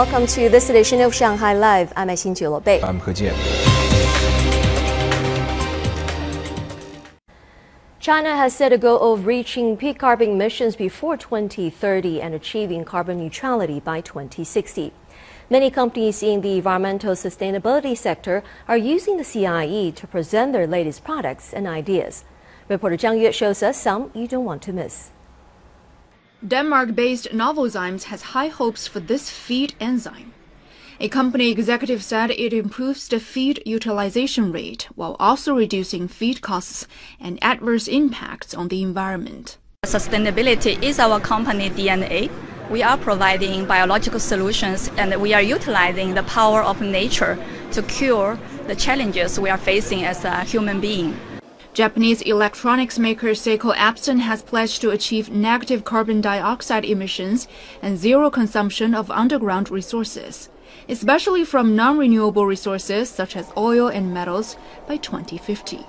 welcome to this edition of Shanghai Live. I'm Xin Bei. I'm He Jian. China has set a goal of reaching peak carbon emissions before 2030 and achieving carbon neutrality by 2060. Many companies in the environmental sustainability sector are using the CIIE to present their latest products and ideas. Reporter Zhang Yue shows us some you don't want to miss. Denmark-based Novozymes has high hopes for this feed enzyme. A company executive said it improves the feed utilization rate while also reducing feed costs and adverse impacts on the environment. Sustainability is our company DNA. We are providing biological solutions and we are utilizing the power of nature to cure the challenges we are facing as a human being. Japanese electronics maker Seiko Epson has pledged to achieve negative carbon dioxide emissions and zero consumption of underground resources, especially from non-renewable resources such as oil and metals by 2050.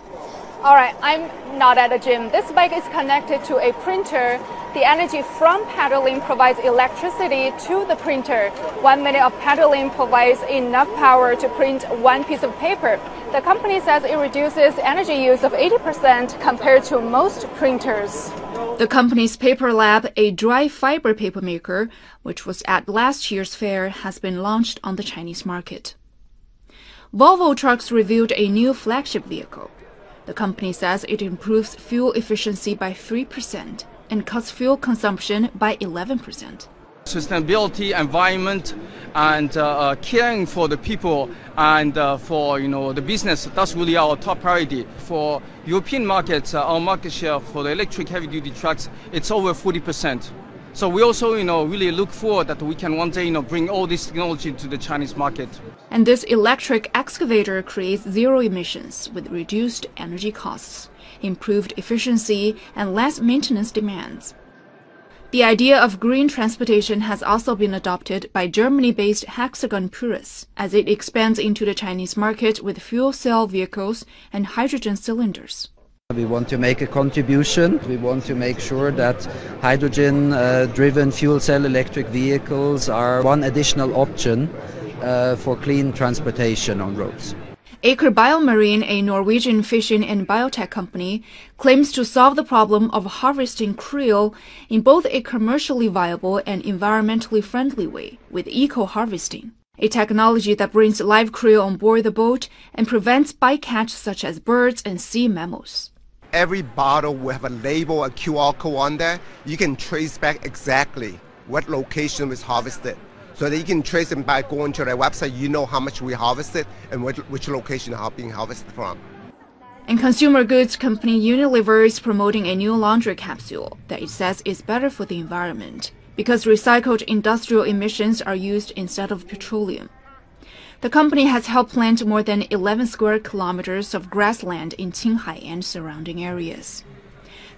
All right, I'm not at the gym. This bike is connected to a printer. The energy from pedaling provides electricity to the printer. One minute of pedaling provides enough power to print one piece of paper. The company says it reduces energy use of 80% compared to most printers. The company's Paper Lab, a dry fiber paper maker, which was at last year's fair, has been launched on the Chinese market. Volvo Trucks revealed a new flagship vehicle. The company says it improves fuel efficiency by 3% and cuts fuel consumption by 11%. Sustainability, environment, and uh, uh, caring for the people and uh, for you know the business. That's really our top priority. For European markets, uh, our market share for the electric heavy-duty trucks it's over 40 percent. So we also, you know, really look forward that we can one day, you know, bring all this technology to the Chinese market. And this electric excavator creates zero emissions with reduced energy costs, improved efficiency, and less maintenance demands. The idea of green transportation has also been adopted by Germany-based Hexagon Purus as it expands into the Chinese market with fuel cell vehicles and hydrogen cylinders. We want to make a contribution. We want to make sure that hydrogen uh, driven fuel cell electric vehicles are one additional option uh, for clean transportation on roads. Aker BioMarine, a Norwegian fishing and biotech company, claims to solve the problem of harvesting krill in both a commercially viable and environmentally friendly way with eco harvesting, a technology that brings live krill on board the boat and prevents bycatch such as birds and sea mammals every bottle will have a label, a QR code on there. You can trace back exactly what location was harvested. So that you can trace them by going to their website, you know how much we harvested and which, which location are being harvested from. And consumer goods company Unilever is promoting a new laundry capsule that it says is better for the environment because recycled industrial emissions are used instead of petroleum. The company has helped plant more than 11 square kilometers of grassland in Qinghai and surrounding areas.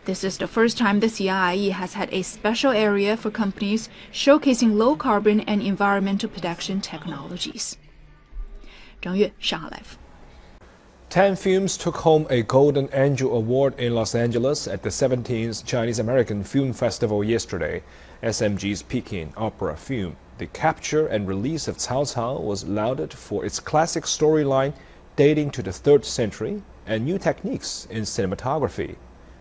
This is the first time the CIIE has had a special area for companies showcasing low carbon and environmental production technologies. Zhang Yue, Shanghai Live. 10 films took home a Golden Angel Award in Los Angeles at the 17th Chinese American Film Festival yesterday. SMG's Peking opera film the capture and release of Cao Cao was lauded for its classic storyline dating to the 3rd century and new techniques in cinematography.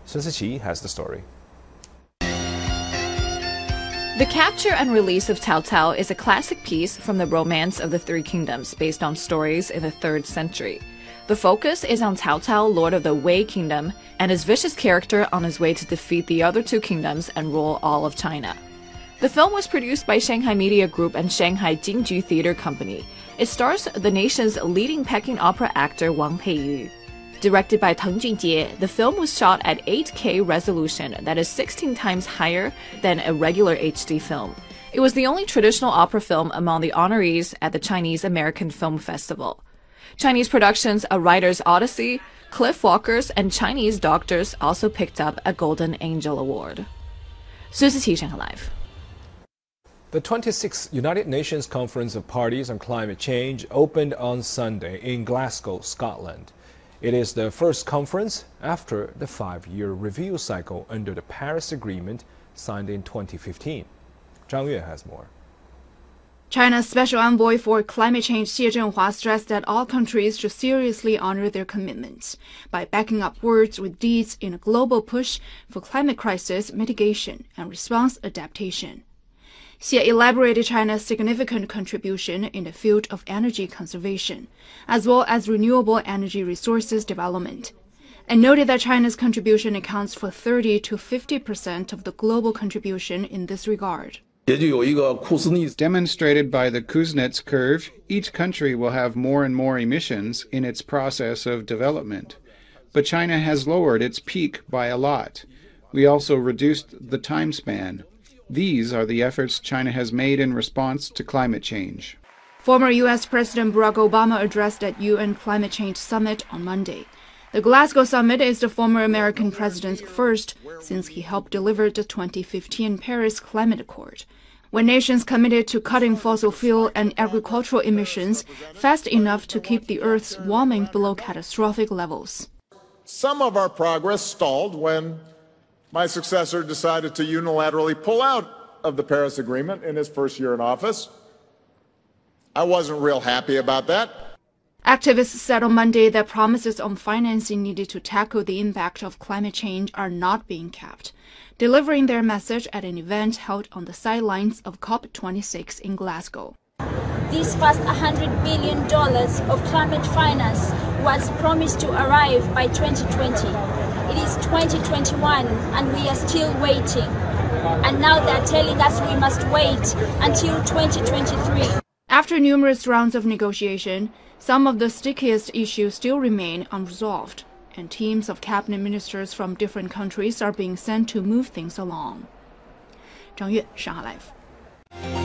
Sun Siqi has the story. The capture and release of Cao Cao is a classic piece from the Romance of the Three Kingdoms based on stories in the 3rd century. The focus is on Cao Cao, lord of the Wei Kingdom, and his vicious character on his way to defeat the other two kingdoms and rule all of China. The film was produced by Shanghai Media Group and Shanghai Jingju Theater Company. It stars the nation's leading Peking opera actor Wang Peiyu. Directed by Teng Junjie, the film was shot at 8K resolution that is 16 times higher than a regular HD film. It was the only traditional opera film among the honorees at the Chinese American Film Festival. Chinese productions A Writer's Odyssey, Cliff Walkers, and Chinese Doctors also picked up a Golden Angel Award. Sun Siqi Shanghai Live. The 26th United Nations Conference of Parties on Climate Change opened on Sunday in Glasgow, Scotland. It is the first conference after the five year review cycle under the Paris Agreement signed in 2015. Zhang Yue has more. China's special envoy for climate change Xie Zhenhua stressed that all countries should seriously honor their commitments by backing up words with deeds in a global push for climate crisis mitigation and response adaptation. Xie elaborated China's significant contribution in the field of energy conservation, as well as renewable energy resources development, and noted that China's contribution accounts for 30 to 50 percent of the global contribution in this regard. Demonstrated by the Kuznets curve, each country will have more and more emissions in its process of development. But China has lowered its peak by a lot. We also reduced the time span. These are the efforts China has made in response to climate change. Former U.S. President Barack Obama addressed at UN Climate Change Summit on Monday. The Glasgow Summit is the former American president's first since he helped deliver the 2015 Paris Climate Accord, when nations committed to cutting fossil fuel and agricultural emissions fast enough to keep the Earth's warming below catastrophic levels. Some of our progress stalled when my successor decided to unilaterally pull out of the Paris Agreement in his first year in office. I wasn't real happy about that. Activists said on Monday that promises on financing needed to tackle the impact of climate change are not being kept, delivering their message at an event held on the sidelines of COP26 in Glasgow. This first $100 billion of climate finance was promised to arrive by 2020. It is 2021 and we are still waiting. And now they're telling us we must wait until 2023. After numerous rounds of negotiation, some of the stickiest issues still remain unresolved, and teams of cabinet ministers from different countries are being sent to move things along. 张悦，上海 Life。